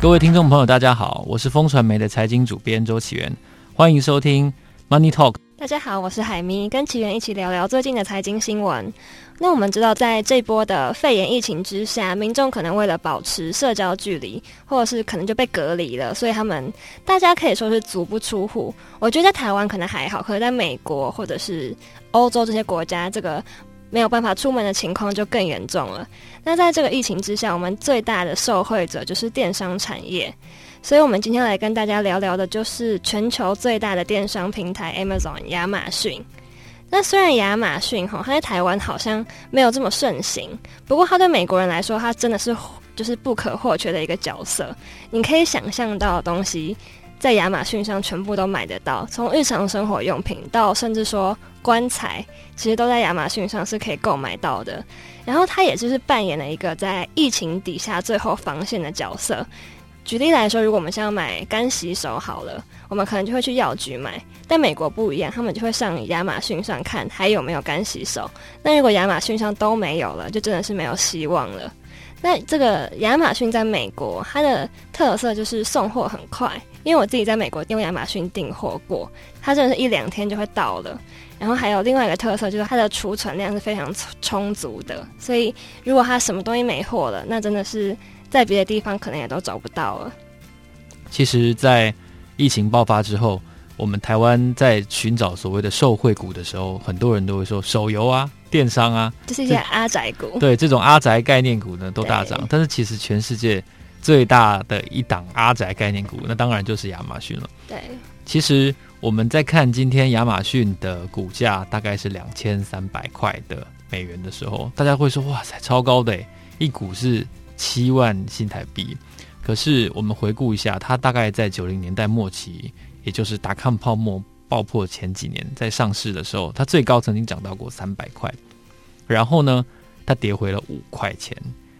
各位听众朋友，大家好，我是风传媒的财经主编周启源，欢迎收听 Money Talk。大家好，我是海咪，跟启源一起聊聊最近的财经新闻。那我们知道，在这波的肺炎疫情之下，民众可能为了保持社交距离，或者是可能就被隔离了，所以他们大家可以说是足不出户。我觉得在台湾可能还好，可是在美国或者是欧洲这些国家，这个没有办法出门的情况就更严重了。那在这个疫情之下，我们最大的受惠者就是电商产业。所以，我们今天来跟大家聊聊的，就是全球最大的电商平台 Amazon 亚马逊。那虽然亚马逊哈，它在台湾好像没有这么盛行，不过它对美国人来说，它真的是就是不可或缺的一个角色。你可以想象到的东西，在亚马逊上全部都买得到，从日常生活用品到甚至说棺材，其实都在亚马逊上是可以购买到的。然后，它也就是扮演了一个在疫情底下最后防线的角色。举例来说，如果我们想要买干洗手好了，我们可能就会去药局买。但美国不一样，他们就会上亚马逊上看还有没有干洗手。那如果亚马逊上都没有了，就真的是没有希望了。那这个亚马逊在美国，它的特色就是送货很快。因为我自己在美国用亚马逊订货过，它真的是一两天就会到了。然后还有另外一个特色，就是它的储存量是非常充足的。所以如果它什么东西没货了，那真的是。在别的地方可能也都找不到了。其实，在疫情爆发之后，我们台湾在寻找所谓的受惠股的时候，很多人都会说手游啊、电商啊，这是一些阿宅股。对，这种阿宅概念股呢，都大涨。但是，其实全世界最大的一档阿宅概念股，那当然就是亚马逊了。对，其实我们在看今天亚马逊的股价大概是两千三百块的美元的时候，大家会说：“哇塞，超高的！一股是。”七万新台币，可是我们回顾一下，它大概在九零年代末期，也就是达康泡沫爆破前几年，在上市的时候，它最高曾经涨到过三百块，然后呢，它跌回了五块钱。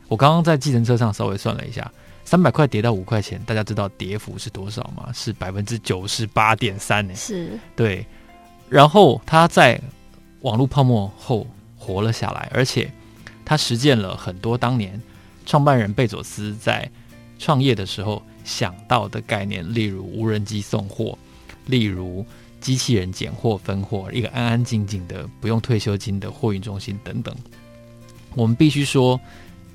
我刚刚在计程车上稍微算了一下，三百块跌到五块钱，大家知道跌幅是多少吗？是百分之九十八点三呢。是，对。然后他在网络泡沫后活了下来，而且他实践了很多当年。创办人贝佐斯在创业的时候想到的概念，例如无人机送货，例如机器人拣货分货，一个安安静静的不用退休金的货运中心等等。我们必须说，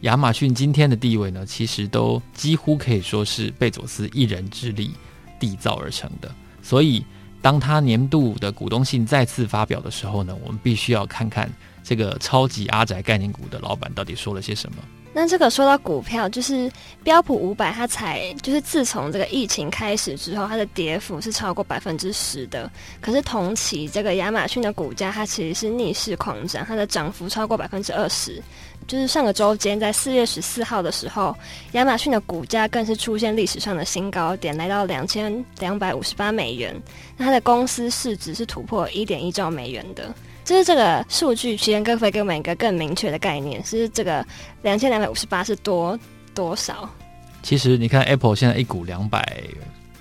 亚马逊今天的地位呢，其实都几乎可以说是贝佐斯一人之力缔造而成的。所以，当他年度的股东信再次发表的时候呢，我们必须要看看这个超级阿宅概念股的老板到底说了些什么。那这个说到股票，就是标普五百，它才就是自从这个疫情开始之后，它的跌幅是超过百分之十的。可是同期这个亚马逊的股价，它其实是逆势狂涨，它的涨幅超过百分之二十。就是上个周间，在四月十四号的时候，亚马逊的股价更是出现历史上的新高点，来到两千两百五十八美元。那它的公司市值是突破一点一兆美元的。就是这个数据，其实可以给我们一个更明确的概念，是这个两千两百五十八是多多少？其实你看，Apple 现在一股两百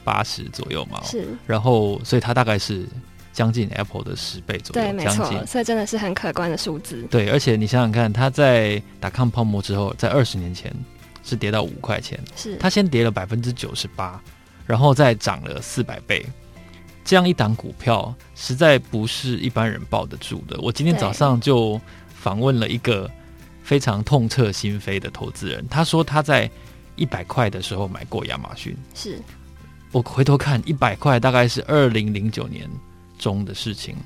八十左右嘛，是，然后所以它大概是将近 Apple 的十倍左右，对，没错，所以真的是很可观的数字。对，而且你想想看，它在打抗泡沫之后，在二十年前是跌到五块钱，是它先跌了百分之九十八，然后再涨了四百倍。这样一档股票实在不是一般人抱得住的。我今天早上就访问了一个非常痛彻心扉的投资人，他说他在一百块的时候买过亚马逊。是，我回头看一百块大概是二零零九年中的事情。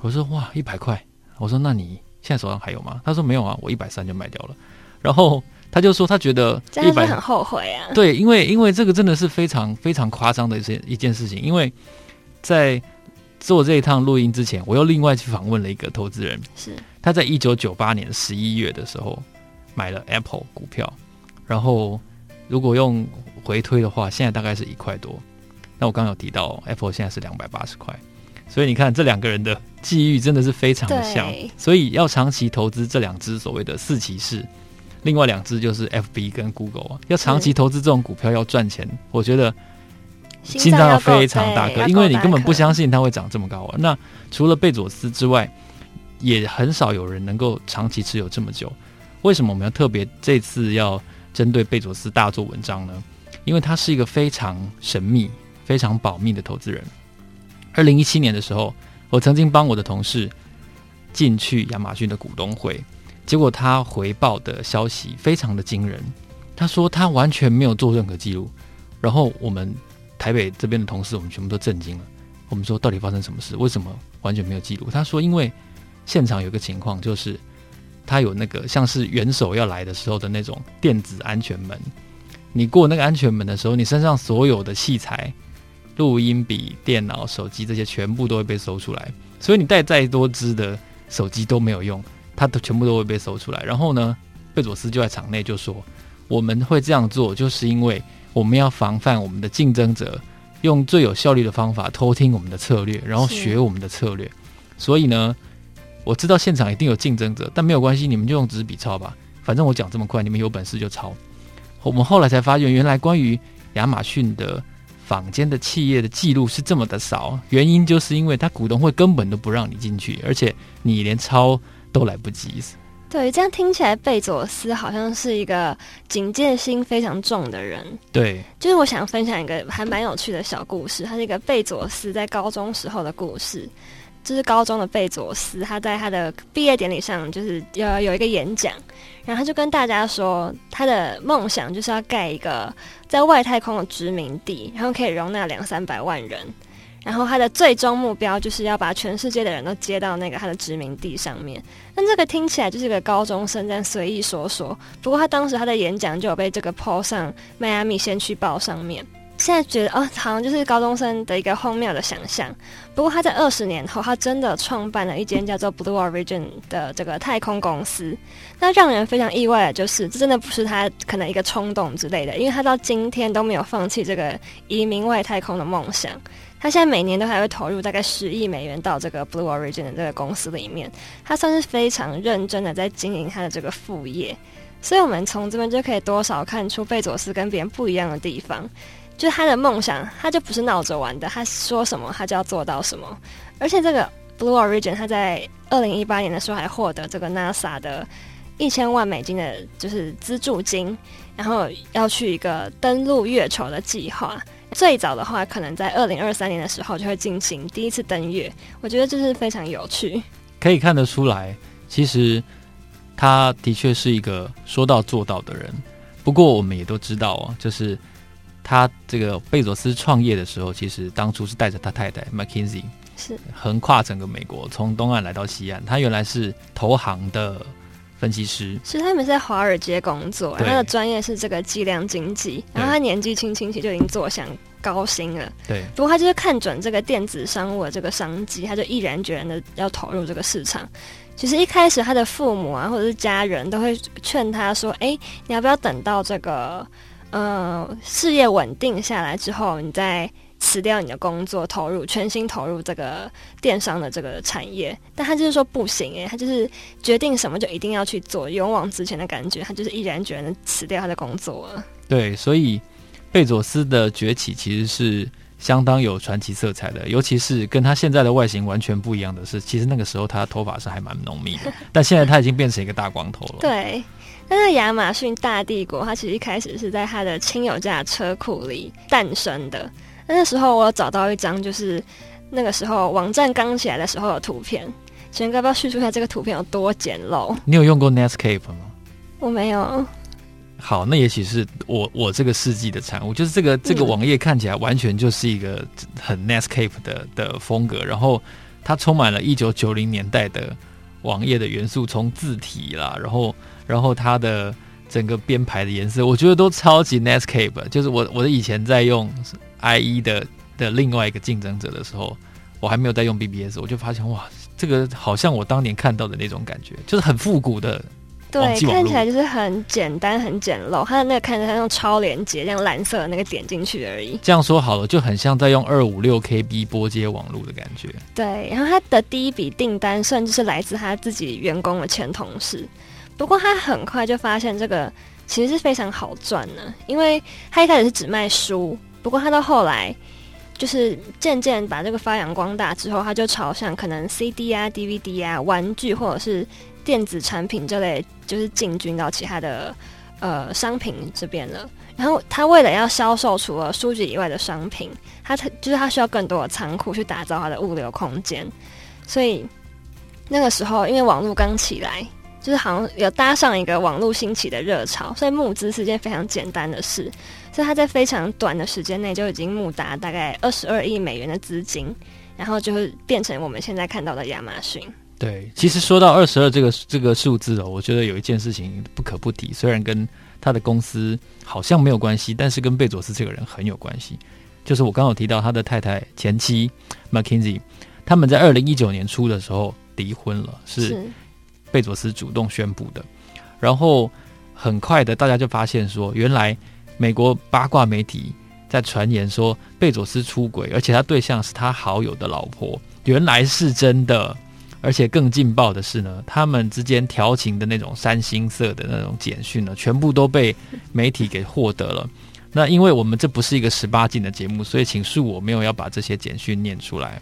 我说哇，一百块！我说那你现在手上还有吗？他说没有啊，我一百三就卖掉了。然后他就说他觉得一百很后悔啊。对，因为因为这个真的是非常非常夸张的一件一件事情，因为。在做这一趟录音之前，我又另外去访问了一个投资人，是他在一九九八年十一月的时候买了 Apple 股票，然后如果用回推的话，现在大概是一块多。那我刚刚有提到 Apple 现在是两百八十块，所以你看这两个人的际遇真的是非常的像，所以要长期投资这两只所谓的四骑士，另外两只就是 FB 跟 Google，啊要长期投资这种股票要赚钱，我觉得。心脏要非常大颗，因为你根本不相信它会涨这么高啊。那除了贝佐斯之外，也很少有人能够长期持有这么久。为什么我们要特别这次要针对贝佐斯大做文章呢？因为他是一个非常神秘、非常保密的投资人。二零一七年的时候，我曾经帮我的同事进去亚马逊的股东会，结果他回报的消息非常的惊人。他说他完全没有做任何记录，然后我们台北这边的同事我们全部都震惊了。我们说到底发生什么事？为什么完全没有记录？他说因为现场有个情况，就是他有那个像是元首要来的时候的那种电子安全门，你过那个安全门的时候，你身上所有的器材。录音笔、电脑、手机这些全部都会被搜出来，所以你带再多支的手机都没有用，它都全部都会被搜出来。然后呢，贝佐斯就在场内就说：“我们会这样做，就是因为我们要防范我们的竞争者用最有效率的方法偷听我们的策略，然后学我们的策略。所以呢，我知道现场一定有竞争者，但没有关系，你们就用纸笔抄吧，反正我讲这么快，你们有本事就抄。”我们后来才发现，原来关于亚马逊的。坊间的企业的记录是这么的少，原因就是因为他股东会根本都不让你进去，而且你连抄都来不及。对，这样听起来贝佐斯好像是一个警戒心非常重的人。对，就是我想分享一个还蛮有趣的小故事，他是一个贝佐斯在高中时候的故事。就是高中的贝佐斯，他在他的毕业典礼上，就是有有一个演讲，然后他就跟大家说，他的梦想就是要盖一个在外太空的殖民地，然后可以容纳两三百万人，然后他的最终目标就是要把全世界的人都接到那个他的殖民地上面。那这个听起来就是一个高中生在随意说说，不过他当时他的演讲就有被这个 PO 上迈阿密先驱报上面。现在觉得哦，好像就是高中生的一个荒谬的想象。不过他在二十年后，他真的创办了一间叫做 Blue Origin 的这个太空公司。那让人非常意外的就是，这真的不是他可能一个冲动之类的，因为他到今天都没有放弃这个移民外太空的梦想。他现在每年都还会投入大概十亿美元到这个 Blue Origin 的这个公司里面。他算是非常认真的在经营他的这个副业。所以，我们从这边就可以多少看出贝佐斯跟别人不一样的地方。就是他的梦想，他就不是闹着玩的。他说什么，他就要做到什么。而且这个 Blue Origin，他在二零一八年的时候还获得这个 NASA 的一千万美金的，就是资助金，然后要去一个登陆月球的计划。最早的话，可能在二零二三年的时候就会进行第一次登月。我觉得这是非常有趣，可以看得出来，其实他的确是一个说到做到的人。不过我们也都知道啊，就是。他这个贝佐斯创业的时候，其实当初是带着他太太 McKinsey，是横跨整个美国，从东岸来到西岸。他原来是投行的分析师，是他们是在华尔街工作，他的专业是这个计量经济。然后他年纪轻轻其实就已经坐享高薪了。对，不过他就是看准这个电子商务的这个商机，他就毅然决然的要投入这个市场。其实一开始他的父母啊，或者是家人都会劝他说：“哎，你要不要等到这个？”嗯，事业稳定下来之后，你再辞掉你的工作，投入全心投入这个电商的这个产业。但他就是说不行诶，他就是决定什么就一定要去做，勇往直前的感觉。他就是毅然决然的辞掉他的工作了。对，所以贝佐斯的崛起其实是相当有传奇色彩的，尤其是跟他现在的外形完全不一样的是，其实那个时候他的头发是还蛮浓密的，但现在他已经变成一个大光头了。对。但是亚马逊大帝国，它其实一开始是在他的亲友家的车库里诞生的。那那时候我有找到一张，就是那个时候网站刚起来的时候的图片。请问要不要叙述一下这个图片有多简陋？你有用过 Netscape 吗？我没有。好，那也许是我我这个世纪的产物，就是这个这个网页看起来完全就是一个很 Netscape 的的风格，然后它充满了一九九零年代的网页的元素，从字体啦，然后。然后它的整个编排的颜色，我觉得都超级 Netscape。就是我我的以前在用 IE 的的另外一个竞争者的时候，我还没有在用 BBS，我就发现哇，这个好像我当年看到的那种感觉，就是很复古的。对，看起来就是很简单、很简陋。它的那个看起来像超连接，这样蓝色的那个点进去而已。这样说好了，就很像在用二五六 KB 拨接网络的感觉。对，然后他的第一笔订单甚至是来自他自己员工的前同事。不过他很快就发现这个其实是非常好赚的，因为他一开始是只卖书，不过他到后来就是渐渐把这个发扬光大之后，他就朝向可能 CD 啊、DVD 啊、玩具或者是电子产品这类，就是进军到其他的呃商品这边了。然后他为了要销售除了书籍以外的商品，他就是他需要更多的仓库去打造他的物流空间。所以那个时候，因为网络刚起来，就是好像有搭上一个网络兴起的热潮，所以募资是件非常简单的事。所以他在非常短的时间内就已经募达大概二十二亿美元的资金，然后就会变成我们现在看到的亚马逊。对，其实说到二十二这个这个数字哦，我觉得有一件事情不可不提，虽然跟他的公司好像没有关系，但是跟贝佐斯这个人很有关系。就是我刚刚有提到他的太太前妻 McKinsey，他们在二零一九年初的时候离婚了，是贝佐斯主动宣布的。然后很快的，大家就发现说，原来美国八卦媒体在传言说贝佐斯出轨，而且他对象是他好友的老婆，原来是真的。而且更劲爆的是呢，他们之间调情的那种三星色的那种简讯呢，全部都被媒体给获得了。那因为我们这不是一个十八禁的节目，所以请恕我没有要把这些简讯念出来。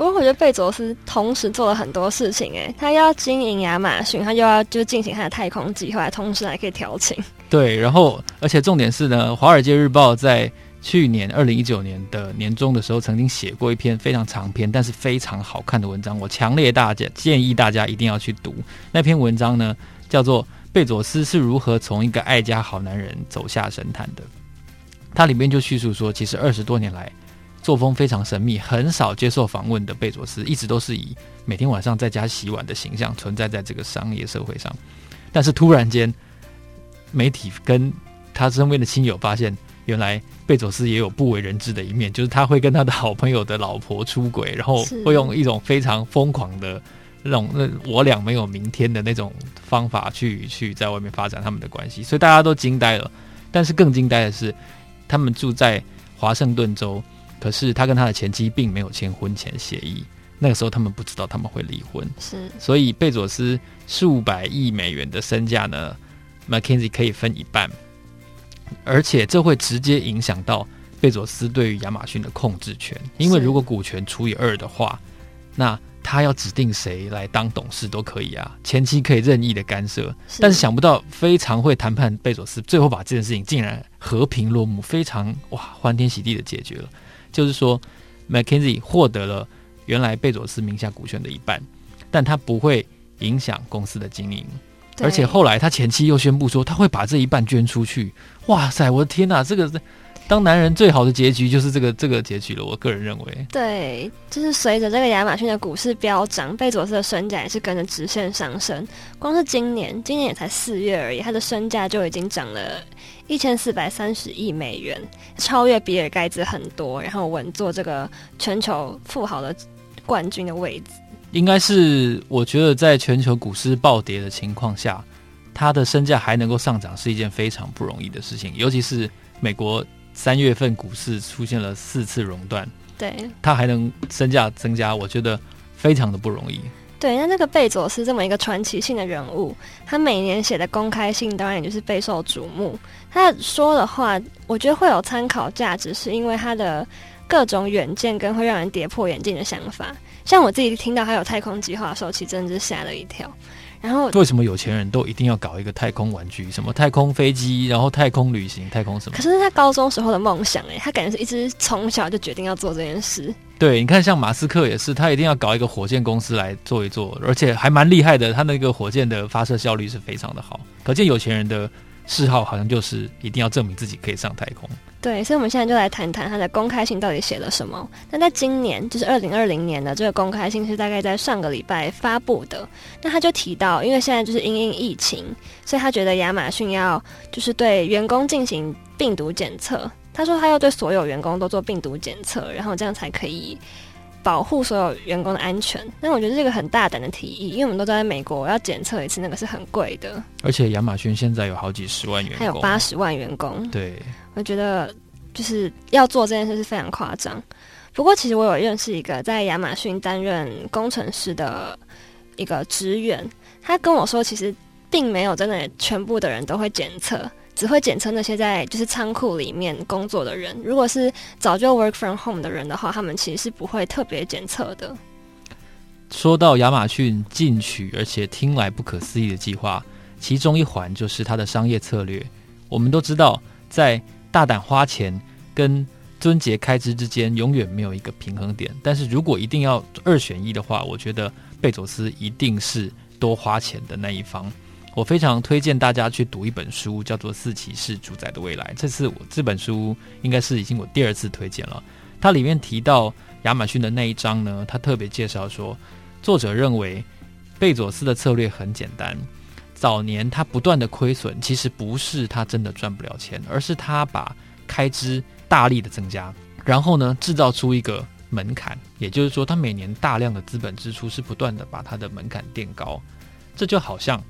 不过我觉得贝佐斯同时做了很多事情，诶，他要经营亚马逊，他又要就进行他的太空计划，同时还可以调情。对，然后而且重点是呢，《华尔街日报》在。去年二零一九年的年中的时候，曾经写过一篇非常长篇，但是非常好看的文章。我强烈大家建议大家一定要去读那篇文章呢，叫做《贝佐斯是如何从一个爱家好男人走下神坛的》。它里面就叙述说，其实二十多年来，作风非常神秘、很少接受访问的贝佐斯，一直都是以每天晚上在家洗碗的形象存在在这个商业社会上。但是突然间，媒体跟他身边的亲友发现。原来贝佐斯也有不为人知的一面，就是他会跟他的好朋友的老婆出轨，然后会用一种非常疯狂的那种那我俩没有明天的那种方法去去在外面发展他们的关系，所以大家都惊呆了。但是更惊呆的是，他们住在华盛顿州，可是他跟他的前妻并没有签婚前协议，那个时候他们不知道他们会离婚，是，所以贝佐斯数百亿美元的身价呢，McKinsey 可以分一半。而且这会直接影响到贝佐斯对于亚马逊的控制权，因为如果股权除以二的话，那他要指定谁来当董事都可以啊，前期可以任意的干涉。但是想不到非常会谈判贝佐斯，最后把这件事情竟然和平落幕，非常哇欢天喜地的解决了。就是说，McKinsey 获得了原来贝佐斯名下股权的一半，但他不会影响公司的经营。而且后来他前妻又宣布说他会把这一半捐出去。哇塞，我的天哪！这个当男人最好的结局就是这个这个结局了。我个人认为，对，就是随着这个亚马逊的股市飙涨，贝佐斯的身价也是跟着直线上升。光是今年，今年也才四月而已，他的身价就已经涨了一千四百三十亿美元，超越比尔盖茨很多，然后稳坐这个全球富豪的冠军的位置。应该是，我觉得在全球股市暴跌的情况下，他的身价还能够上涨是一件非常不容易的事情。尤其是美国三月份股市出现了四次熔断，对，它还能身价增加，我觉得非常的不容易。对，那那个贝佐斯这么一个传奇性的人物，他每年写的公开信当然也就是备受瞩目。他说的话，我觉得会有参考价值，是因为他的各种远见跟会让人跌破眼镜的想法。像我自己听到他有太空计划的时候，其实真的是吓了一跳。然后为什么有钱人都一定要搞一个太空玩具？什么太空飞机，然后太空旅行，太空什么？可是他高中时候的梦想哎，他感觉是一直从小就决定要做这件事。对，你看像马斯克也是，他一定要搞一个火箭公司来做一做，而且还蛮厉害的。他那个火箭的发射效率是非常的好，可见有钱人的嗜好好像就是一定要证明自己可以上太空。对，所以我们现在就来谈谈他的公开信到底写了什么。那在今年，就是二零二零年的这个公开信是大概在上个礼拜发布的。那他就提到，因为现在就是因应疫情，所以他觉得亚马逊要就是对员工进行病毒检测。他说他要对所有员工都做病毒检测，然后这样才可以。保护所有员工的安全，那我觉得这个很大胆的提议，因为我们都在美国要检测一次那个是很贵的，而且亚马逊现在有好几十万员工，还有八十万员工。对，我觉得就是要做这件事是非常夸张。不过，其实我有认识一个在亚马逊担任工程师的一个职员，他跟我说，其实并没有真的全部的人都会检测。只会检测那些在就是仓库里面工作的人。如果是早就 work from home 的人的话，他们其实是不会特别检测的。说到亚马逊进取而且听来不可思议的计划，其中一环就是它的商业策略。我们都知道，在大胆花钱跟尊节开支之间永远没有一个平衡点。但是如果一定要二选一的话，我觉得贝佐斯一定是多花钱的那一方。我非常推荐大家去读一本书，叫做《四骑士主宰的未来》。这次我这本书应该是已经我第二次推荐了。它里面提到亚马逊的那一章呢，他特别介绍说，作者认为贝佐斯的策略很简单。早年他不断的亏损，其实不是他真的赚不了钱，而是他把开支大力的增加，然后呢，制造出一个门槛，也就是说，他每年大量的资本支出是不断的把他的门槛垫高。这就好像。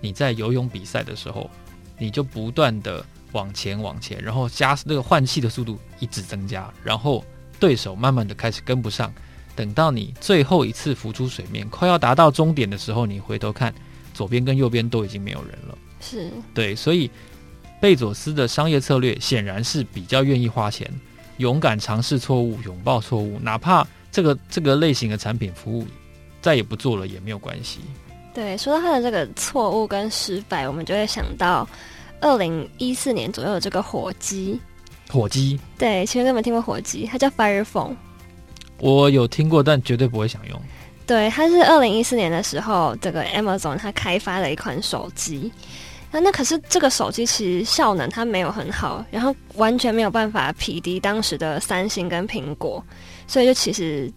你在游泳比赛的时候，你就不断的往前往前，然后加那个换气的速度一直增加，然后对手慢慢的开始跟不上。等到你最后一次浮出水面，快要达到终点的时候，你回头看，左边跟右边都已经没有人了。是对，所以贝佐斯的商业策略显然是比较愿意花钱，勇敢尝试错误，拥抱错误，哪怕这个这个类型的产品服务再也不做了也没有关系。对，说到他的这个错误跟失败，我们就会想到二零一四年左右的这个火鸡。火鸡？对，其实根本听过火鸡，它叫 Fire Phone。我有听过，但绝对不会想用。对，它是二零一四年的时候，这个 Amazon 它开发了一款手机。那那可是这个手机其实效能它没有很好，然后完全没有办法匹敌当时的三星跟苹果，所以就其实。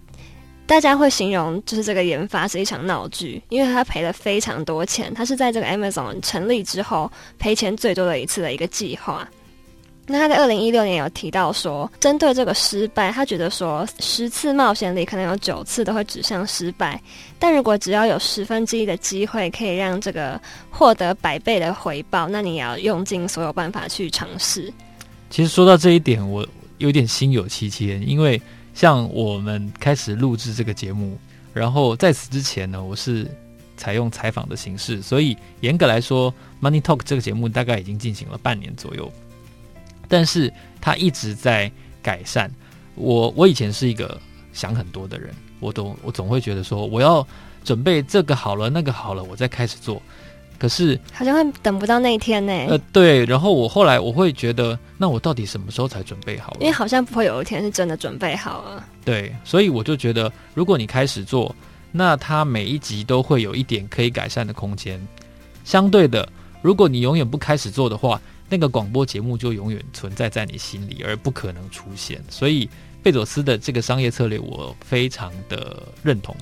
大家会形容就是这个研发是一场闹剧，因为他赔了非常多钱。他是在这个 Amazon 成立之后赔钱最多的一次的一个计划。那他在二零一六年有提到说，针对这个失败，他觉得说十次冒险里可能有九次都会指向失败，但如果只要有十分之一的机会可以让这个获得百倍的回报，那你也要用尽所有办法去尝试。其实说到这一点，我有点心有戚戚，因为。像我们开始录制这个节目，然后在此之前呢，我是采用采访的形式，所以严格来说，Money Talk 这个节目大概已经进行了半年左右，但是它一直在改善。我我以前是一个想很多的人，我都我总会觉得说，我要准备这个好了，那个好了，我再开始做。可是好像会等不到那一天呢。呃，对。然后我后来我会觉得，那我到底什么时候才准备好？因为好像不会有一天是真的准备好了。对，所以我就觉得，如果你开始做，那它每一集都会有一点可以改善的空间。相对的，如果你永远不开始做的话，那个广播节目就永远存在在你心里，而不可能出现。所以贝佐斯的这个商业策略，我非常的认同。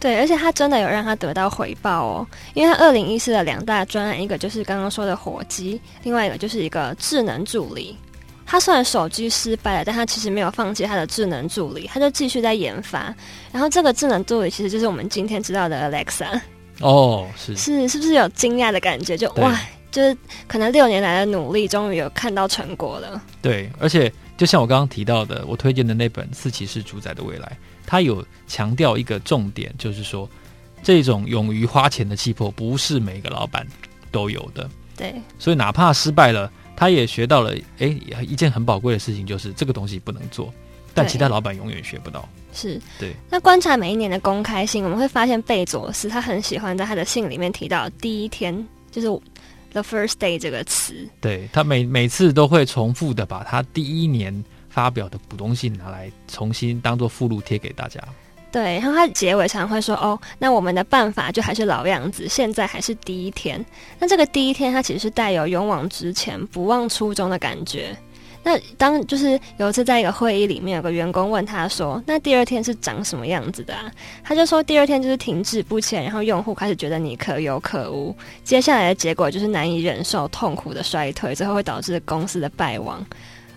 对，而且他真的有让他得到回报哦，因为他二零一四的两大专案，一个就是刚刚说的火鸡，另外一个就是一个智能助理。他虽然手机失败了，但他其实没有放弃他的智能助理，他就继续在研发。然后这个智能助理其实就是我们今天知道的 Alexa。哦，是是，是不是有惊讶的感觉？就哇，就是可能六年来的努力，终于有看到成果了。对，而且就像我刚刚提到的，我推荐的那本《四骑士主宰的未来》。他有强调一个重点，就是说，这种勇于花钱的气魄不是每个老板都有的。对，所以哪怕失败了，他也学到了，哎，一件很宝贵的事情，就是这个东西不能做。但其他老板永远学不到。是，对。那观察每一年的公开信，我们会发现贝佐斯他很喜欢在他的信里面提到第一天，就是 the first day 这个词。对，他每每次都会重复的把他第一年。发表的股东信拿来重新当做附录贴给大家。对，然后他结尾常常会说：“哦，那我们的办法就还是老样子，现在还是第一天。那这个第一天，它其实是带有勇往直前、不忘初衷的感觉。那当就是有一次在一个会议里面，有个员工问他说：‘那第二天是长什么样子的啊？’他就说：‘第二天就是停滞不前，然后用户开始觉得你可有可无，接下来的结果就是难以忍受、痛苦的衰退，最后会导致公司的败亡。’”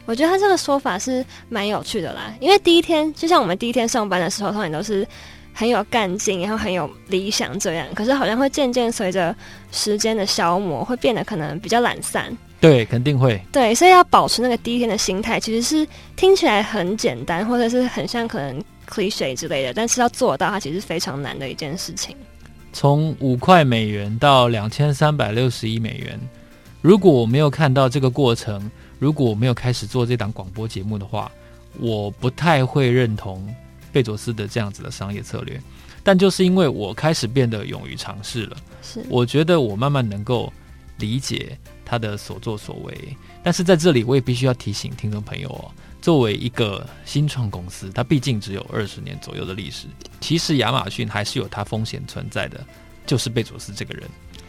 我觉得他这个说法是蛮有趣的啦，因为第一天就像我们第一天上班的时候，通常都是很有干劲，然后很有理想这样。可是好像会渐渐随着时间的消磨，会变得可能比较懒散。对，肯定会。对，所以要保持那个第一天的心态，其实是听起来很简单，或者是很像可能 cliche 之类的，但是要做到它其实是非常难的一件事情。从五块美元到两千三百六十亿美元，如果我没有看到这个过程。如果我没有开始做这档广播节目的话，我不太会认同贝佐斯的这样子的商业策略。但就是因为我开始变得勇于尝试了，是，我觉得我慢慢能够理解他的所作所为。但是在这里，我也必须要提醒听众朋友哦，作为一个新创公司，它毕竟只有二十年左右的历史，其实亚马逊还是有它风险存在的，就是贝佐斯这个人。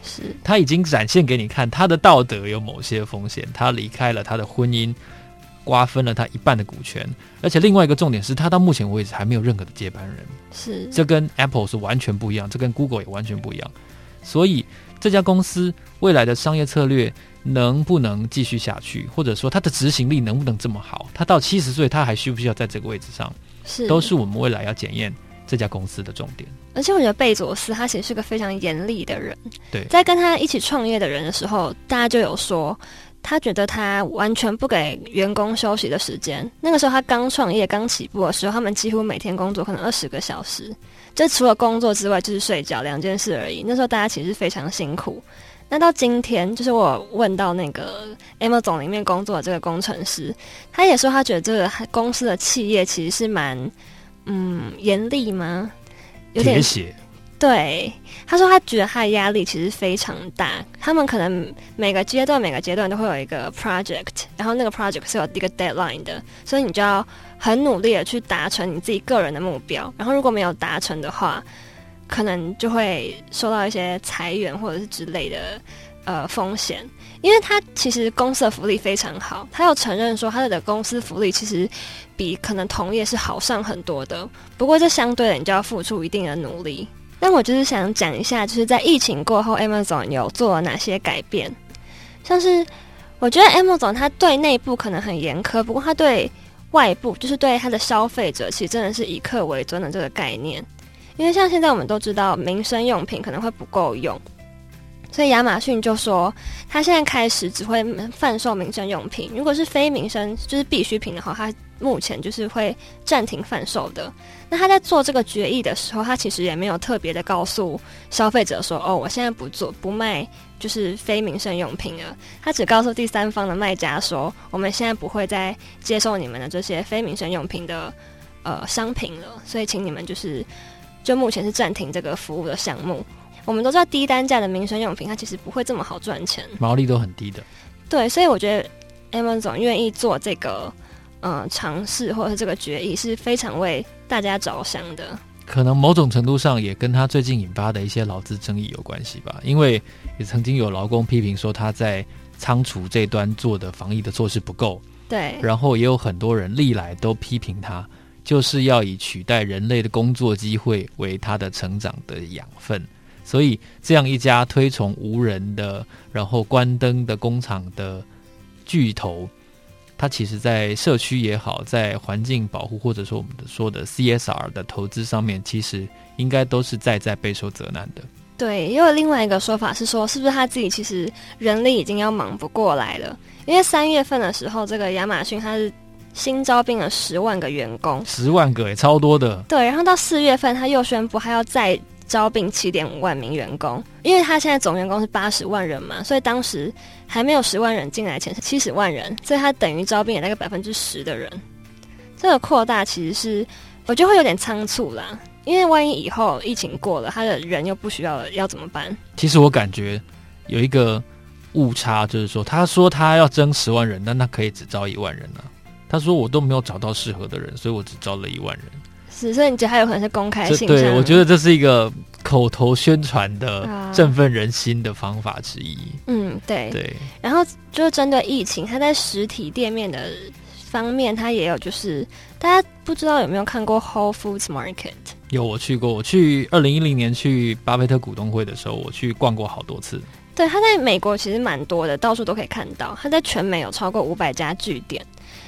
是，他已经展现给你看，他的道德有某些风险。他离开了他的婚姻，瓜分了他一半的股权，而且另外一个重点是他到目前为止还没有任何的接班人。是，这跟 Apple 是完全不一样，这跟 Google 也完全不一样。所以这家公司未来的商业策略能不能继续下去，或者说他的执行力能不能这么好？他到七十岁，他还需不需要在这个位置上？是，都是我们未来要检验这家公司的重点。而且我觉得贝佐斯他其实是个非常严厉的人。对，在跟他一起创业的人的时候，大家就有说，他觉得他完全不给员工休息的时间。那个时候他刚创业、刚起步的时候，他们几乎每天工作可能二十个小时，就除了工作之外就是睡觉两件事而已。那时候大家其实非常辛苦。那到今天，就是我问到那个 Amazon 里面工作的这个工程师，他也说他觉得这个公司的企业其实是蛮嗯严厉吗？有点血，对，他说他觉得他的压力其实非常大。他们可能每个阶段每个阶段都会有一个 project，然后那个 project 是有一个 deadline 的，所以你就要很努力的去达成你自己个人的目标。然后如果没有达成的话，可能就会受到一些裁员或者是之类的呃风险。因为他其实公司的福利非常好，他又承认说他的公司福利其实比可能同业是好上很多的。不过这相对的，你就要付出一定的努力。但我就是想讲一下，就是在疫情过后，Amazon 有做了哪些改变？像是我觉得 Amazon 他对内部可能很严苛，不过他对外部，就是对他的消费者，其实真的是以客为尊的这个概念。因为像现在我们都知道，民生用品可能会不够用。所以亚马逊就说，他现在开始只会贩售民生用品，如果是非民生，就是必需品的话，他目前就是会暂停贩售的。那他在做这个决议的时候，他其实也没有特别的告诉消费者说，哦，我现在不做不卖，就是非民生用品了。他只告诉第三方的卖家说，我们现在不会再接受你们的这些非民生用品的呃商品了，所以请你们就是就目前是暂停这个服务的项目。我们都知道低单价的民生用品，它其实不会这么好赚钱，毛利都很低的。对，所以我觉得 Amazon 愿意做这个呃尝试或者是这个决议，是非常为大家着想的。可能某种程度上也跟他最近引发的一些劳资争议有关系吧，因为也曾经有劳工批评说他在仓储这端做的防疫的措施不够。对，然后也有很多人历来都批评他，就是要以取代人类的工作机会为他的成长的养分。所以，这样一家推崇无人的，然后关灯的工厂的巨头，它其实，在社区也好，在环境保护或者说我们的说的 CSR 的投资上面，其实应该都是在在备受责难的。对，也有另外一个说法是说，是不是他自己其实人力已经要忙不过来了？因为三月份的时候，这个亚马逊它是新招聘了十万个员工，十万个也超多的。对，然后到四月份，他又宣布还要再。招聘七点五万名员工，因为他现在总员工是八十万人嘛，所以当时还没有十万人进来前是七十万人，所以他等于招聘了那个百分之十的人。这个扩大其实是我觉得会有点仓促啦，因为万一以后疫情过了，他的人又不需要了，要怎么办？其实我感觉有一个误差，就是说他说他要征十万人，但他可以只招一万人呢、啊。他说我都没有找到适合的人，所以我只招了一万人。是，所以你觉得还有可能是公开性？对，我觉得这是一个口头宣传的振奋人心的方法之一。嗯，对对。然后就是针对疫情，它在实体店面的方面，它也有就是大家不知道有没有看过 Whole Foods Market？有，我去过。我去二零一零年去巴菲特股东会的时候，我去逛过好多次。对，他在美国其实蛮多的，到处都可以看到。他在全美有超过五百家据点。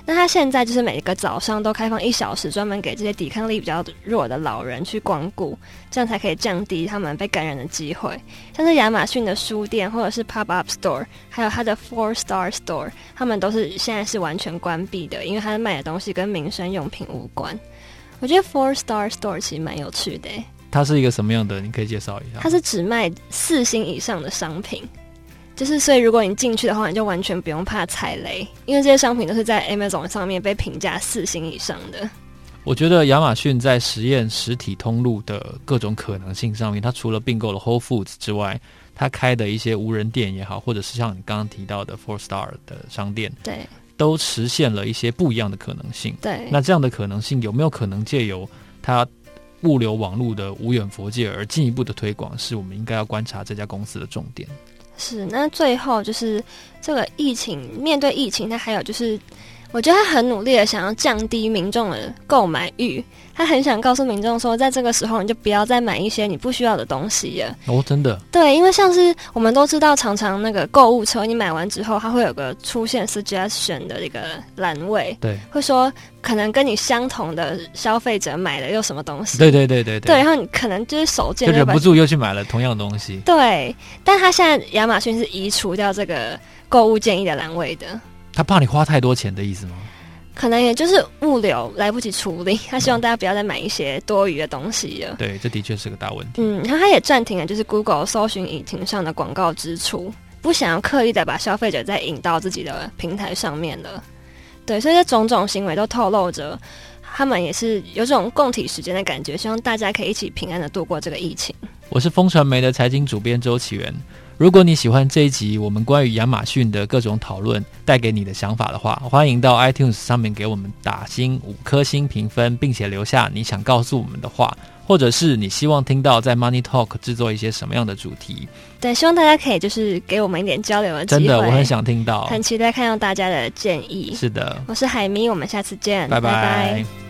那他现在就是每个早上都开放一小时，专门给这些抵抗力比较弱的老人去光顾，这样才可以降低他们被感染的机会。像是亚马逊的书店或者是 Pop Up Store，还有它的 Four Star Store，他们都是现在是完全关闭的，因为他卖的东西跟民生用品无关。我觉得 Four Star Store 其实蛮有趣的。它是一个什么样的？你可以介绍一下。它是只卖四星以上的商品。就是，所以如果你进去的话，你就完全不用怕踩雷，因为这些商品都是在 Amazon 上面被评价四星以上的。我觉得亚马逊在实验实体通路的各种可能性上面，它除了并购了 Whole Foods 之外，它开的一些无人店也好，或者是像你刚刚提到的 Four Star 的商店，对，都实现了一些不一样的可能性。对，那这样的可能性有没有可能借由它物流网络的无远佛界而进一步的推广，是我们应该要观察这家公司的重点。是，那最后就是这个疫情，面对疫情，那还有就是。我觉得他很努力的想要降低民众的购买欲，他很想告诉民众说，在这个时候你就不要再买一些你不需要的东西了。哦，真的？对，因为像是我们都知道，常常那个购物车你买完之后，它会有个出现 suggestion 的一个栏位，对，会说可能跟你相同的消费者买了又什么东西，对对对对对，对，然后你可能就是手贱，就忍不住又去买了同样的东西。对，但他现在亚马逊是移除掉这个购物建议的栏位的。他怕你花太多钱的意思吗？可能也就是物流来不及处理，他希望大家不要再买一些多余的东西了。对，这的确是个大问题。嗯，然后他也暂停了，就是 Google 搜寻引擎上的广告支出，不想要刻意的把消费者再引到自己的平台上面了。对，所以这种种行为都透露着他们也是有种共体时间的感觉，希望大家可以一起平安的度过这个疫情。我是风传媒的财经主编周岐原。如果你喜欢这一集我们关于亚马逊的各种讨论带给你的想法的话，欢迎到 iTunes 上面给我们打星五颗星评分，并且留下你想告诉我们的话，或者是你希望听到在 Money Talk 制作一些什么样的主题。对，希望大家可以就是给我们一点交流的机会。真的，我很想听到，很期待看到大家的建议。是的，我是海咪，我们下次见，拜拜。拜拜。